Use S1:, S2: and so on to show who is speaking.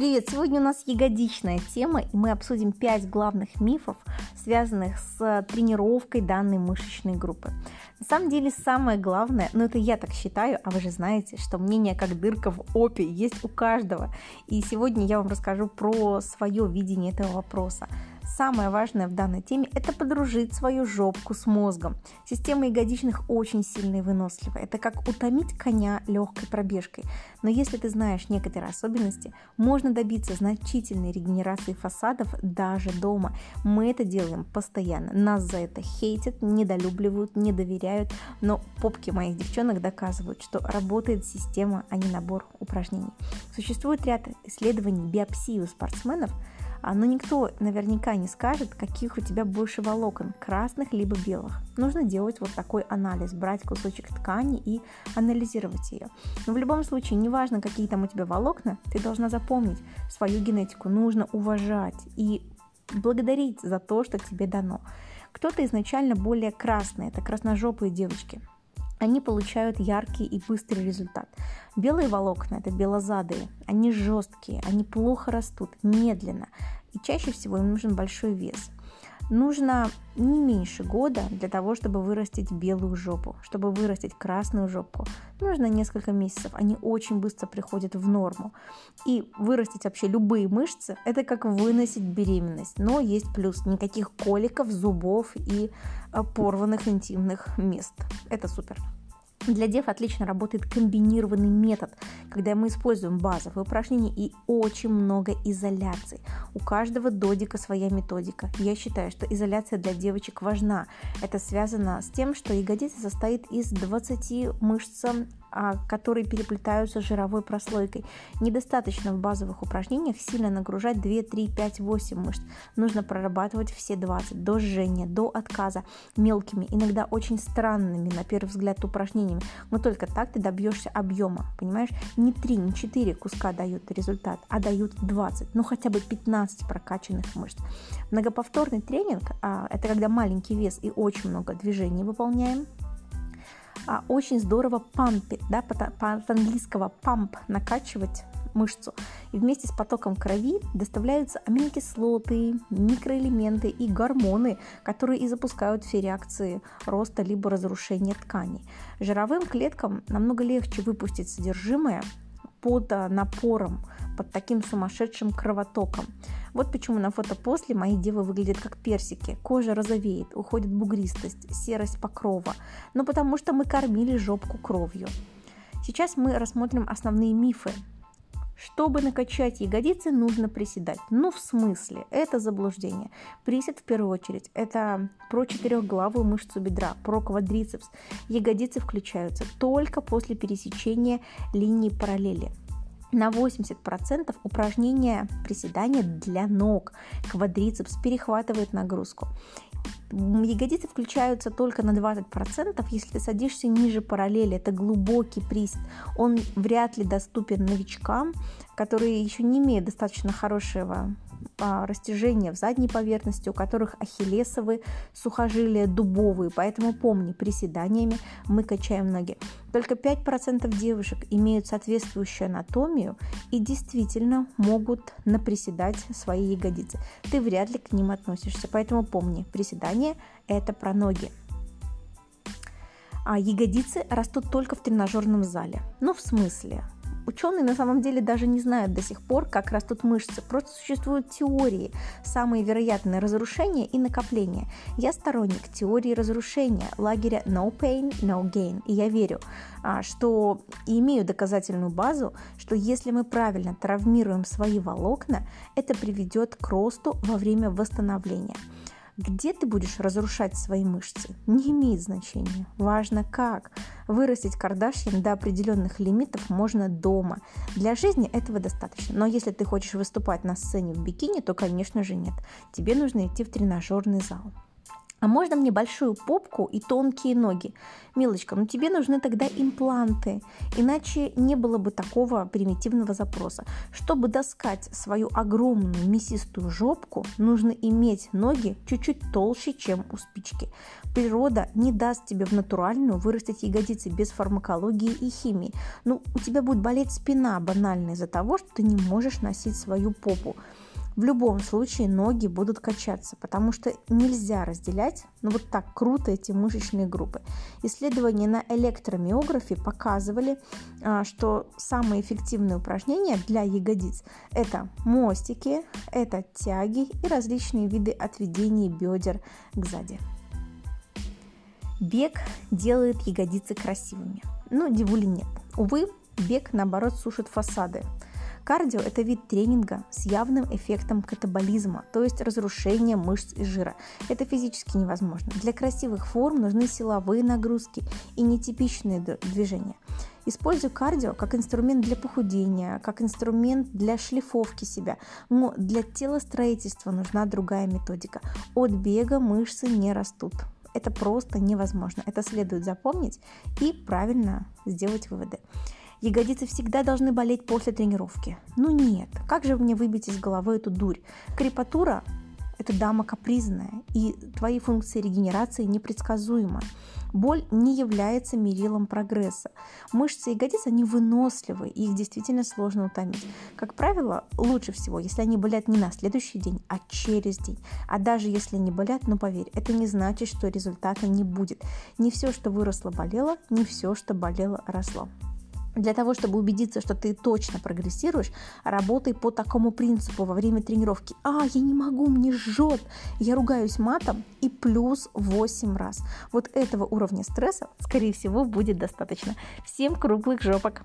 S1: Привет! Сегодня у нас ягодичная тема, и мы обсудим 5 главных мифов, связанных с тренировкой данной мышечной группы. На самом деле самое главное, ну это я так считаю, а вы же знаете, что мнение как дырка в опе есть у каждого. И сегодня я вам расскажу про свое видение этого вопроса. Самое важное в данной теме – это подружить свою жопку с мозгом. Система ягодичных очень сильная и выносливая. Это как утомить коня легкой пробежкой. Но если ты знаешь некоторые особенности, можно добиться значительной регенерации фасадов даже дома. Мы это делаем постоянно. Нас за это хейтят, недолюбливают, не доверяют. Но попки моих девчонок доказывают, что работает система, а не набор упражнений. Существует ряд исследований биопсии у спортсменов – но никто наверняка не скажет, каких у тебя больше волокон, красных либо белых. Нужно делать вот такой анализ, брать кусочек ткани и анализировать ее. Но в любом случае, неважно, какие там у тебя волокна, ты должна запомнить свою генетику, нужно уважать и благодарить за то, что тебе дано. Кто-то изначально более красный, это красножопые девочки – они получают яркий и быстрый результат. Белые волокна – это белозадые, они жесткие, они плохо растут, медленно, и чаще всего им нужен большой вес. Нужно не меньше года для того, чтобы вырастить белую жопу. Чтобы вырастить красную жопу, нужно несколько месяцев. Они очень быстро приходят в норму. И вырастить вообще любые мышцы – это как выносить беременность. Но есть плюс – никаких коликов, зубов и а, порванных интимных мест. Это супер. Для дев отлично работает комбинированный метод, когда мы используем базовые упражнения и очень много изоляции. У каждого додика своя методика. Я считаю, что изоляция для девочек важна. Это связано с тем, что ягодица состоит из 20 мышц которые переплетаются жировой прослойкой. Недостаточно в базовых упражнениях сильно нагружать 2, 3, 5, 8 мышц. Нужно прорабатывать все 20 до жжения, до отказа мелкими, иногда очень странными на первый взгляд упражнениями. Но только так ты добьешься объема, понимаешь? Не 3, не 4 куска дают результат, а дают 20, ну хотя бы 15 прокачанных мышц. Многоповторный тренинг а, – это когда маленький вес и очень много движений выполняем, а, очень здорово пампит, да, по-английского памп накачивать мышцу. И вместе с потоком крови доставляются аминокислоты, микроэлементы и гормоны, которые и запускают все реакции роста либо разрушения тканей. Жировым клеткам намного легче выпустить содержимое под а, напором, под таким сумасшедшим кровотоком. Вот почему на фото после мои девы выглядят как персики. Кожа розовеет, уходит бугристость, серость покрова. Но потому что мы кормили жопку кровью. Сейчас мы рассмотрим основные мифы. Чтобы накачать ягодицы, нужно приседать. Ну, в смысле, это заблуждение. Присед в первую очередь, это про четырехглавую мышцу бедра, про квадрицепс. Ягодицы включаются только после пересечения линии параллели на 80% упражнения приседания для ног. Квадрицепс перехватывает нагрузку. Ягодицы включаются только на 20%, если ты садишься ниже параллели. Это глубокий присед. Он вряд ли доступен новичкам, которые еще не имеют достаточно хорошего а, растяжения в задней поверхности, у которых ахиллесовые сухожилия дубовые. Поэтому помни, приседаниями мы качаем ноги. Только 5% девушек имеют соответствующую анатомию и действительно могут наприседать свои ягодицы. Ты вряд ли к ним относишься. Поэтому помни, приседание – это про ноги. А ягодицы растут только в тренажерном зале. Ну, в смысле? Ученые на самом деле даже не знают до сих пор, как растут мышцы. Просто существуют теории, самые вероятные разрушения и накопления. Я сторонник теории разрушения, лагеря no pain, no gain. И я верю, а, что и имею доказательную базу, что если мы правильно травмируем свои волокна, это приведет к росту во время восстановления. Где ты будешь разрушать свои мышцы, не имеет значения. Важно как. Вырастить Кардашьян до определенных лимитов можно дома. Для жизни этого достаточно. Но если ты хочешь выступать на сцене в бикини, то, конечно же, нет. Тебе нужно идти в тренажерный зал. А можно мне большую попку и тонкие ноги? Милочка, ну тебе нужны тогда импланты, иначе не было бы такого примитивного запроса. Чтобы доскать свою огромную мясистую жопку, нужно иметь ноги чуть-чуть толще, чем у спички. Природа не даст тебе в натуральную вырастить ягодицы без фармакологии и химии. Ну, у тебя будет болеть спина банально из-за того, что ты не можешь носить свою попу в любом случае ноги будут качаться, потому что нельзя разделять ну, вот так круто эти мышечные группы. Исследования на электромиографе показывали, а, что самые эффективные упражнения для ягодиц – это мостики, это тяги и различные виды отведения бедер к сзади. Бег делает ягодицы красивыми. Ну, дивули нет. Увы, бег, наоборот, сушит фасады – Кардио – это вид тренинга с явным эффектом катаболизма, то есть разрушения мышц и жира. Это физически невозможно. Для красивых форм нужны силовые нагрузки и нетипичные движения. Использую кардио как инструмент для похудения, как инструмент для шлифовки себя. Но для телостроительства нужна другая методика. От бега мышцы не растут. Это просто невозможно. Это следует запомнить и правильно сделать выводы. Ягодицы всегда должны болеть после тренировки. Ну нет, как же мне выбить из головы эту дурь? Крепатура – это дама капризная, и твои функции регенерации непредсказуемы. Боль не является мерилом прогресса. Мышцы ягодиц, они выносливы, и их действительно сложно утомить. Как правило, лучше всего, если они болят не на следующий день, а через день. А даже если они болят, ну поверь, это не значит, что результата не будет. Не все, что выросло, болело, не все, что болело, росло. Для того, чтобы убедиться, что ты точно прогрессируешь, работай по такому принципу во время тренировки. А, я не могу, мне жжет. Я ругаюсь матом и плюс 8 раз. Вот этого уровня стресса, скорее всего, будет достаточно. Всем круглых жопок!